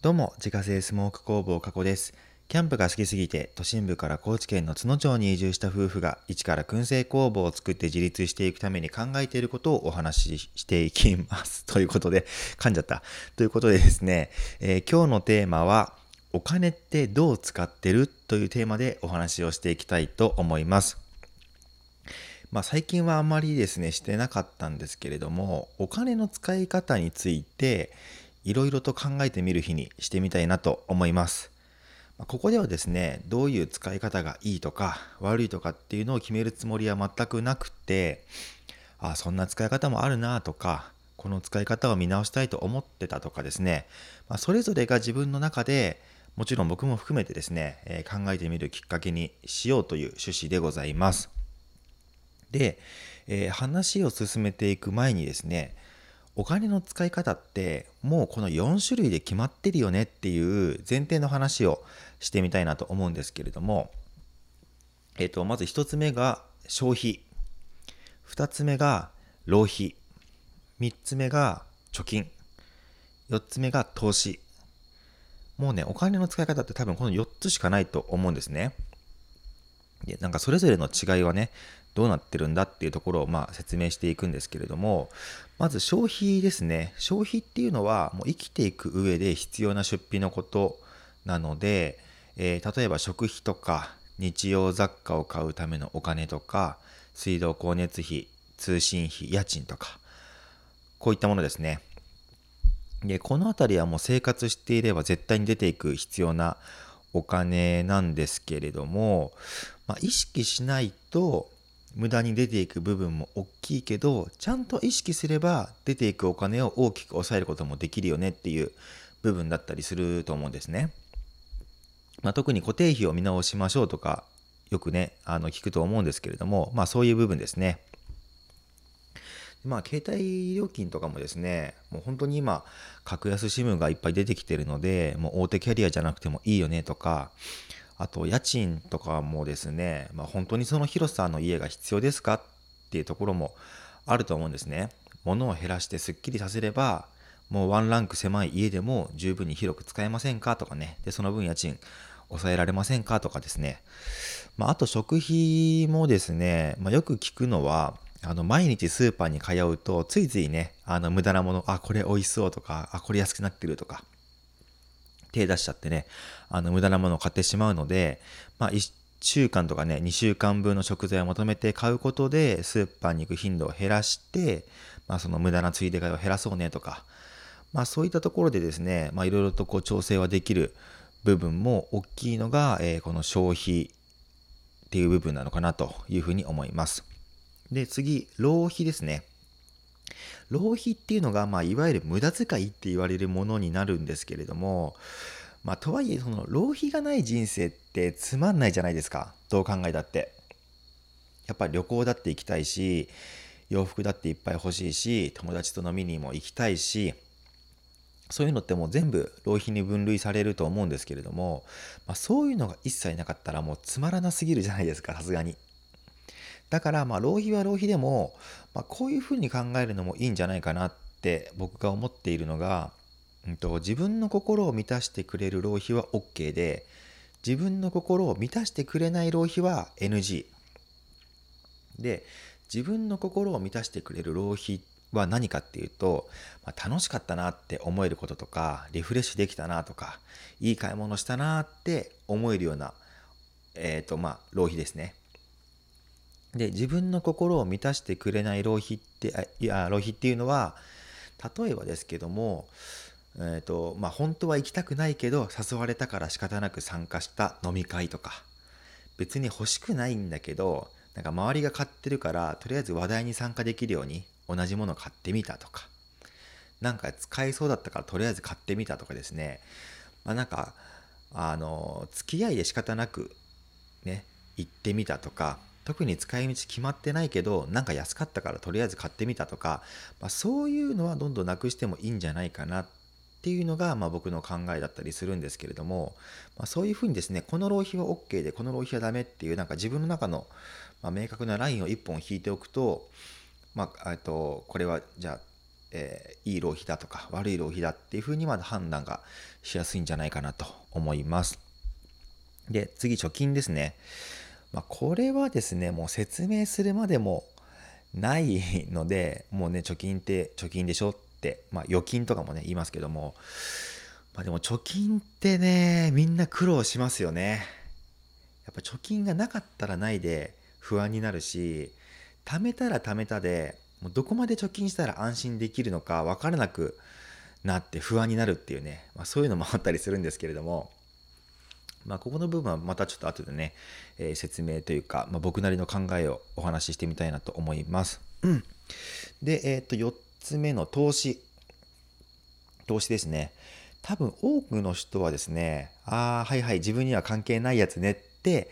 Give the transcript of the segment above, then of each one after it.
どうも、自家製スモーク工房加古です。キャンプが好きすぎて、都心部から高知県の津野町に移住した夫婦が、一から燻製工房を作って自立していくために考えていることをお話ししていきます。ということで、噛んじゃった。ということでですね、えー、今日のテーマは、お金ってどう使ってる？というテーマでお話をしていきたいと思います。まあ、最近はあまりですねしてなかったんですけれどもお金の使い方についていろいろと考えてみる日にしてみたいなと思います。ここではですね、どういう使い方がいいとか悪いとかっていうのを決めるつもりは全くなくて、あそんな使い方もあるなとか、この使い方を見直したいと思ってたとかですね、まあ、それぞれが自分の中でもちろん僕も含めてですね、えー、考えてみるきっかけにしようという趣旨でございます。で、えー、話を進めていく前にですね、お金の使い方ってもうこの4種類で決まってるよねっていう前提の話をしてみたいなと思うんですけれども、えっ、と、まず1つ目が消費。2つ目が浪費。3つ目が貯金。4つ目が投資。もうね、お金の使い方って多分この4つしかないと思うんですね。でなんかそれぞれの違いはね、どうなってるんだっていうところをまあ説明していくんですけれども、まず消費ですね。消費っていうのはもう生きていく上で必要な出費のことなので、えー、例えば食費とか日用雑貨を買うためのお金とか、水道光熱費、通信費、家賃とか、こういったものですね。で、この辺りはもう生活していれば絶対に出ていく必要なお金なんですけれども、まあ、意識しないと無駄に出ていく部分も大きいけどちゃんと意識すれば出ていくお金を大きく抑えることもできるよねっていう部分だったりすると思うんですね。まあ、特に固定費を見直しましょうとかよくねあの聞くと思うんですけれどもまあそういう部分ですね。まあ携帯料金とかもですねもう本当に今格安 SIM がいっぱい出てきてるのでもう大手キャリアじゃなくてもいいよねとかあと家賃とかもですね、まあ、本当にその広さの家が必要ですかっていうところもあると思うんですね。物を減らしてすっきりさせればもうワンランク狭い家でも十分に広く使えませんかとかね。で、その分家賃抑えられませんかとかですね。まあ、あと食費もですね、まあ、よく聞くのは、あの、毎日スーパーに通うと、ついついね、あの、無駄なもの、あ、これ美味しそうとか、あ、これ安くなってるとか、手出しちゃってね、あの、無駄なものを買ってしまうので、まあ、1週間とかね、2週間分の食材を求めて買うことで、スーパーに行く頻度を減らして、まあ、その無駄なついで買いを減らそうねとか、まあ、そういったところでですね、まあ、いろいろとこう調整はできる部分も大きいのが、えー、この消費っていう部分なのかなというふうに思います。で、次、浪費ですね。浪費っていうのが、まあ、いわゆる無駄遣いって言われるものになるんですけれども、まあ、とはいえその浪費がない人生ってつまんないじゃないですかどう考えたって。やっぱり旅行だって行きたいし洋服だっていっぱい欲しいし友達と飲みにも行きたいしそういうのってもう全部浪費に分類されると思うんですけれども、まあ、そういうのが一切なかったらもうつまらなすぎるじゃないですかさすがに。だからまあ浪費は浪費でも、まあ、こういうふうに考えるのもいいんじゃないかなって僕が思っているのが、うんと、自分の心を満たしてくれる浪費は OK で自分の心を満たしてくれない浪費は NG で自分の心を満たしてくれる浪費は何かっていうと、まあ、楽しかったなって思えることとかリフレッシュできたなとかいい買い物したなって思えるような、えーとまあ、浪費ですね。で自分の心を満たしてくれない浪費っていや浪費っていうのは例えばですけども、えーとまあ、本当は行きたくないけど誘われたから仕方なく参加した飲み会とか別に欲しくないんだけどなんか周りが買ってるからとりあえず話題に参加できるように同じもの買ってみたとかなんか使えそうだったからとりあえず買ってみたとかですね。まあなんかあの付き合いで仕方なくね行ってみたとか特に使い道決まってないけどなんか安かったからとりあえず買ってみたとか、まあ、そういうのはどんどんなくしてもいいんじゃないかなっていうのが、まあ、僕の考えだったりするんですけれども、まあ、そういうふうにですねこの浪費は OK でこの浪費はダメっていうなんか自分の中の、ま明確なラインを1本引いておくと、まあ、とこれはじゃあえー、いい浪費だとか悪い浪費だっていうふうにまだ判断がしやすいんじゃないかなと思います。で次貯金ですね。まあ、これはですねもう説明するまでもないのでもうね貯金って貯金でしょって、まあ、預金とかもね言いますけども、まあ、でも貯金ってねみんな苦労しますよね。やっぱ貯金がなかったらないで不安になるし貯めたら貯めたでもうどこまで貯金したら安心できるのか分からなくなって不安になるっていうね、まあ、そういうのもあったりするんですけれどもまあ、ここの部分はまたちょっと後でね、えー、説明というか、まあ、僕なりの考えをお話ししてみたいなと思います。うん、で、えっ、と、4つ目の投資。投資ですね。多分多くの人はですね、ああ、はいはい、自分には関係ないやつねって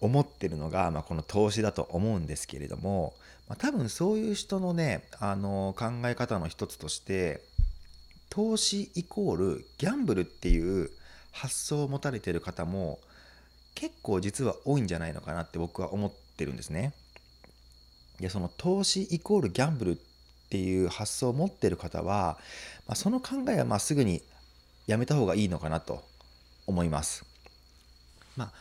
思ってるのが、まあ、この投資だと思うんですけれども、まあ、多分そういう人のね、あの考え方の一つとして、投資イコールギャンブルっていう発想を持たれてる方も結構実は多いんじゃないのかなって僕は思ってるんですね。でその投資イコールギャンブルっていう発想を持ってる方は、まあ、その考えはまあすぐにやめた方がいいのかなと思います。まあ、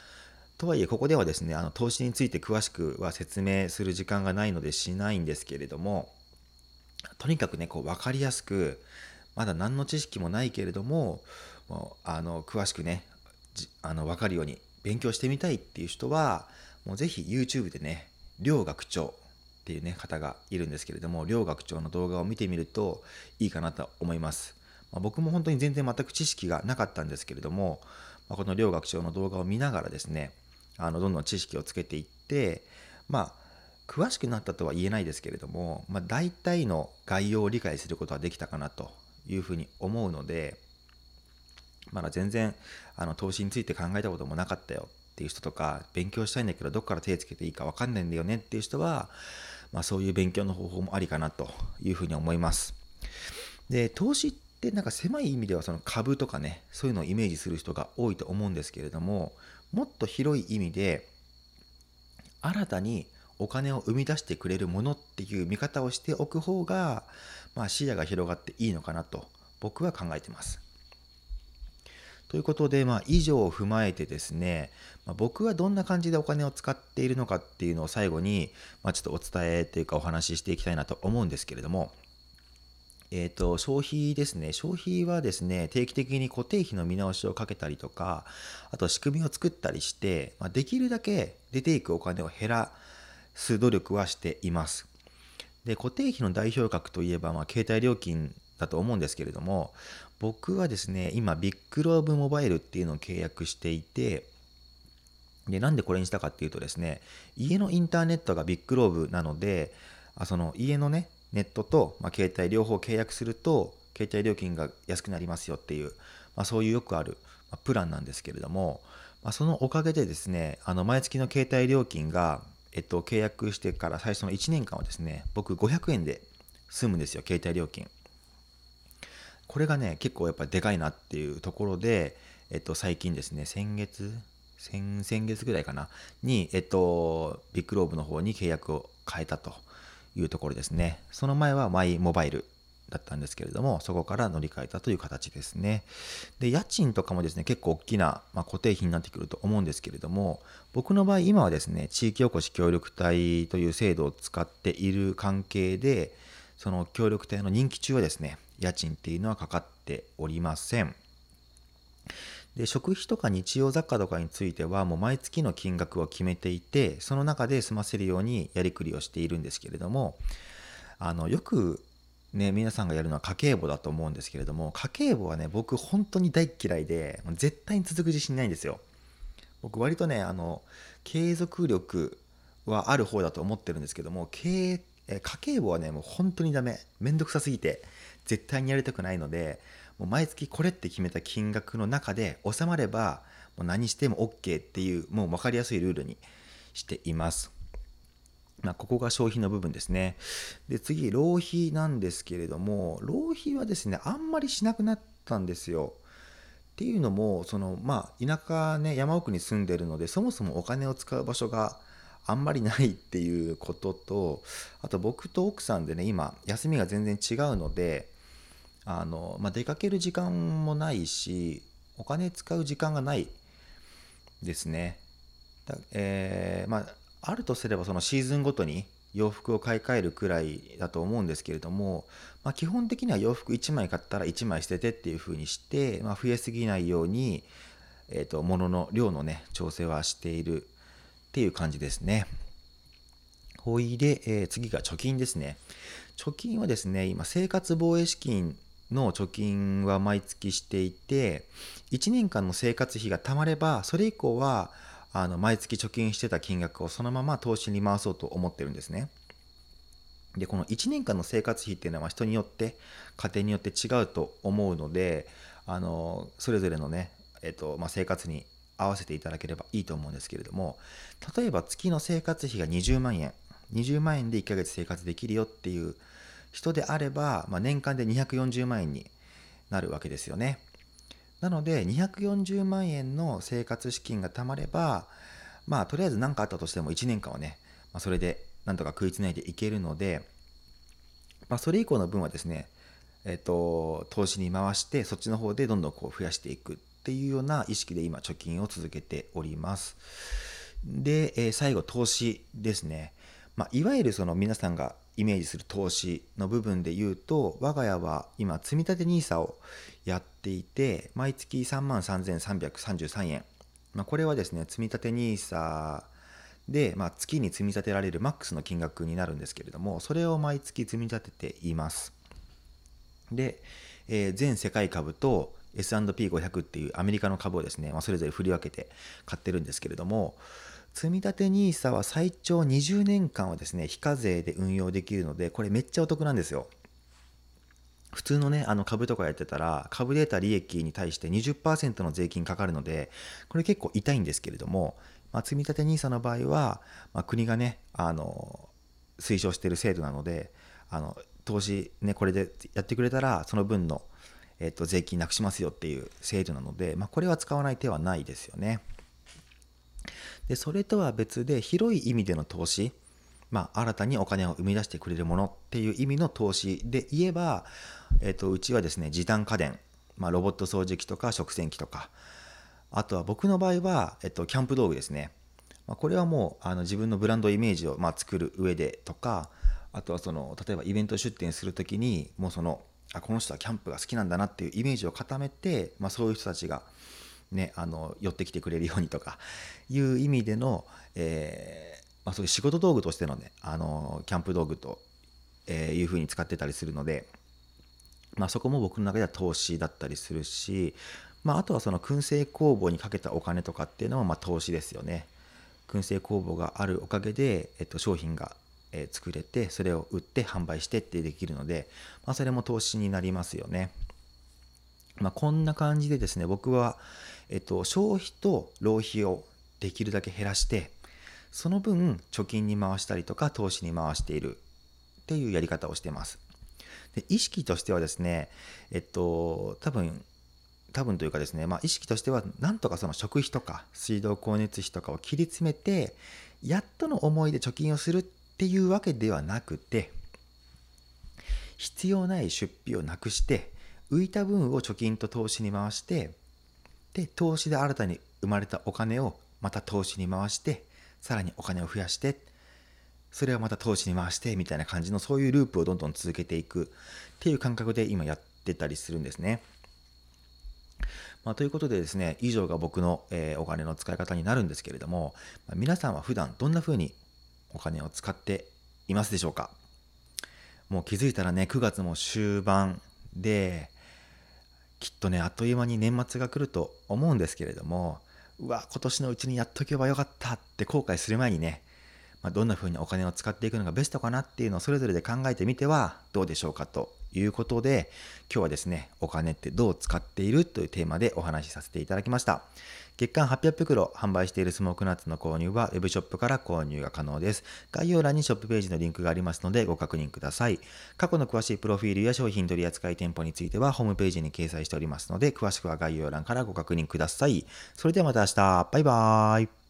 とはいえここではですねあの投資について詳しくは説明する時間がないのでしないんですけれどもとにかくねこう分かりやすくまだ何の知識もないけれどももうあの詳しくねあの分かるように勉強してみたいっていう人はもうぜひ YouTube でね両学長っていうね方がいるんですけれども両学長の動画を見てみるといいかなと思います、まあ、僕も本当に全然全く知識がなかったんですけれども、まあ、この両学長の動画を見ながらですねあのどんどん知識をつけていってまあ詳しくなったとは言えないですけれども、まあ、大体の概要を理解することはできたかなというふうに思うので、まだ全然あの投資について考えたこともなかったよっていう人とか勉強したいんだけどどっから手つけていいか分かんないんだよねっていう人は、まあ、そういう勉強の方法もありかなというふうに思います。で投資ってなんか狭い意味ではその株とかねそういうのをイメージする人が多いと思うんですけれどももっと広い意味で新たにお金を生み出してくれるものっていう見方をしておく方が、まあ、視野が広がっていいのかなと僕は考えてます。ということで、まあ、以上を踏まえてですね、まあ、僕はどんな感じでお金を使っているのかっていうのを最後に、まあ、ちょっとお伝えというかお話ししていきたいなと思うんですけれども、えーと、消費ですね。消費はですね定期的に固定費の見直しをかけたりとかあと仕組みを作ったりして、まあ、できるだけ出ていくお金を減らす努力はしています。で固定費の代表格といえば、まあ、携帯料金だと思うんですけれども僕はですね今ビッグローブモバイルっていうのを契約していてでなんでこれにしたかっていうとですね家のインターネットがビッグローブなのであその家のねネットと、まあ、携帯両方契約すると携帯料金が安くなりますよっていう、まあ、そういうよくある、ま、プランなんですけれども、まあ、そのおかげでですねあの毎月の携帯料金が、えっと、契約してから最初の1年間はですね僕500円で済むんですよ携帯料金。これがね結構やっぱりでかいなっていうところで、えっと、最近ですね先月先先月ぐらいかなに、えっと、ビッグローブの方に契約を変えたというところですね。その前はマイモバイルだったんですけれどもそこから乗り換えたという形ですねで家賃とかもですね結構大きな、まあ、固定費になってくると思うんですけれども僕の場合今はですね地域おこし協力隊という制度を使っている関係でその協力隊の任期中はですね家賃っていうのはかかっておりません。で食費とか日用雑貨とかについてはもう毎月の金額を決めていてその中で済ませるようにやりくりをしているんですけれどもあのよくね皆さんがやるのは家計簿だと思うんですけれども家計簿はね僕本当に大嫌いで絶対に続く自信ないんですよ。僕割とねあの継続力はある方だと思ってるんですけども経家計簿はねもう本当にダメめんどくさすぎて絶対にやりたくないのでもう毎月これって決めた金額の中で収まればもう何しても OK っていうもう分かりやすいルールにしています。まあ、ここが消費の部分ですね。で次浪費なんですけれども浪費はですねあんまりしなくなったんですよ。っていうのもそのまあ田舎ね山奥に住んでるのでそもそもお金を使う場所があんまりないっていうこととあと僕と奥さんでね今休みが全然違うのであの、まあ、出かける時間もないしお金使う時間がないですね。だえー、まあ、あるとすればそのシーズンごとに洋服を買い替えるくらいだと思うんですけれども、まあ、基本的には洋服1枚買ったら1枚捨ててっていう風にして、まあ、増えすぎないように、えーと、物の量のね調整はしているっていう感じですね。ほいで、えー、次が貯金ですね。貯金はですね、今生活防衛資金の貯金は毎月していて、1年間の生活費が貯まれば、それ以降はあの毎月貯金してた金額をそのまま投資に回そうと思ってるんですね。でこの1年間の生活費っていうのは人によって家庭によって違うと思うのであのそれぞれのね、えっとまあ、生活に合わせていただければいいと思うんですけれども例えば月の生活費が20万円20万円で1ヶ月生活できるよっていう人であれば、まあ、年間で240万円になるわけですよね。なので240万円の生活資金が貯まればまあとりあえず何かあったとしても1年間はね、まあ、それでなんとか食いつないでいけるので、まあ、それ以降の分はですね、えっと、投資に回してそっちの方でどんどんこう増やしていくっていうような意識で今貯金を続けております。で、えー、最後投資ですね。まあ、いわゆるその皆さんがイメージする投資の部分で言うと我が家は今積立 NISA をやっていて毎月3万3333円、まあ、これはですね積立 NISA で、まあ、月に積み立てられるマックスの金額になるんですけれどもそれを毎月積み立てていますで、えー、全世界株と S&P500 っていうアメリカの株をですね、まあ、それぞれ振り分けて買ってるんですけれども積立 NISA は最長20年間はですね非課税で運用できるのでこれめっちゃお得なんですよ。普通のねあの株とかやってたら株で得た利益に対して20%の税金かかるのでこれ結構痛いんですけれども、まあ、積立 NISA の場合は、まあ、国がねあの推奨してる制度なのであの投資ねこれでやってくれたらその分の、えっと、税金なくしますよっていう制度なので、まあ、これは使わない手はないですよね。でそれとは別で広い意味での投資まあ、新たにお金を生み出してくれるものっていう意味の投資で言えば、えっと、うちはですね時短家電、まあ、ロボット掃除機とか食洗機とかあとは僕の場合は、えっと、キャンプ道具ですね、まあ、これはもうあの自分のブランドイメージを、まあ、作る上でとかあとはその例えばイベント出店する時にもうそのあこの人はキャンプが好きなんだなっていうイメージを固めて、まあ、そういう人たちがね、あの寄ってきてくれるようにとかいう意味での、えー、まあ、そういう仕事道具としてのねあのキャンプ道具と、えいうふうに使ってたりするので、まあ、そこも僕の中では投資だったりするし、まあ、とはその燻製工房にかけたお金とかっていうのもま投資ですよね。燻製工房があるおかげで、えっと、商品が、え作れてそれを売って販売してってできるので、まあ、それも投資になりますよね。まあ、こんな感じでですね僕は、えっと、消費と浪費をできるだけ減らしてその分貯金に回したりとか投資に回しているっていうやり方をしてます。で意識としてはですねえっと多分多分というかですね、まあ、意識としてはなんとかその食費とか水道光熱費とかを切り詰めてやっとの思いで貯金をするっっていうわけではなくて必要ない出費をなくして浮いた分を貯金と投資に回してで投資で新たに生まれたお金をまた投資に回してさらにお金を増やしてそれをまた投資に回してみたいな感じのそういうループをどんどん続けていくっていう感覚で今やってたりするんですね。まあ、ということでですね以上が僕の、えー、お金の使い方になるんですけれども、皆さんは普段どんな風にお金を使っていますでしょうか？もう気づいたらね9月も終盤できっとねあっという間に年末が来ると思うんですけれどもうわ今年のうちにやっとけばよかったって後悔する前にね、まあ、どんな風にお金を使っていくのがベストかなっていうのをそれぞれで考えてみてはどうでしょうかということで今日はですねお金ってどう使っているというテーマでお話しさせていただきました。月間800袋販売しているスモークナッツの購入は Web ショップから購入が可能です。概要欄にショップページのリンクがありますのでご確認ください。過去の詳しいプロフィールや商品取扱店舗についてはホームページに掲載しておりますので詳しくは概要欄からご確認ください。それではまた明日。バイバーイ。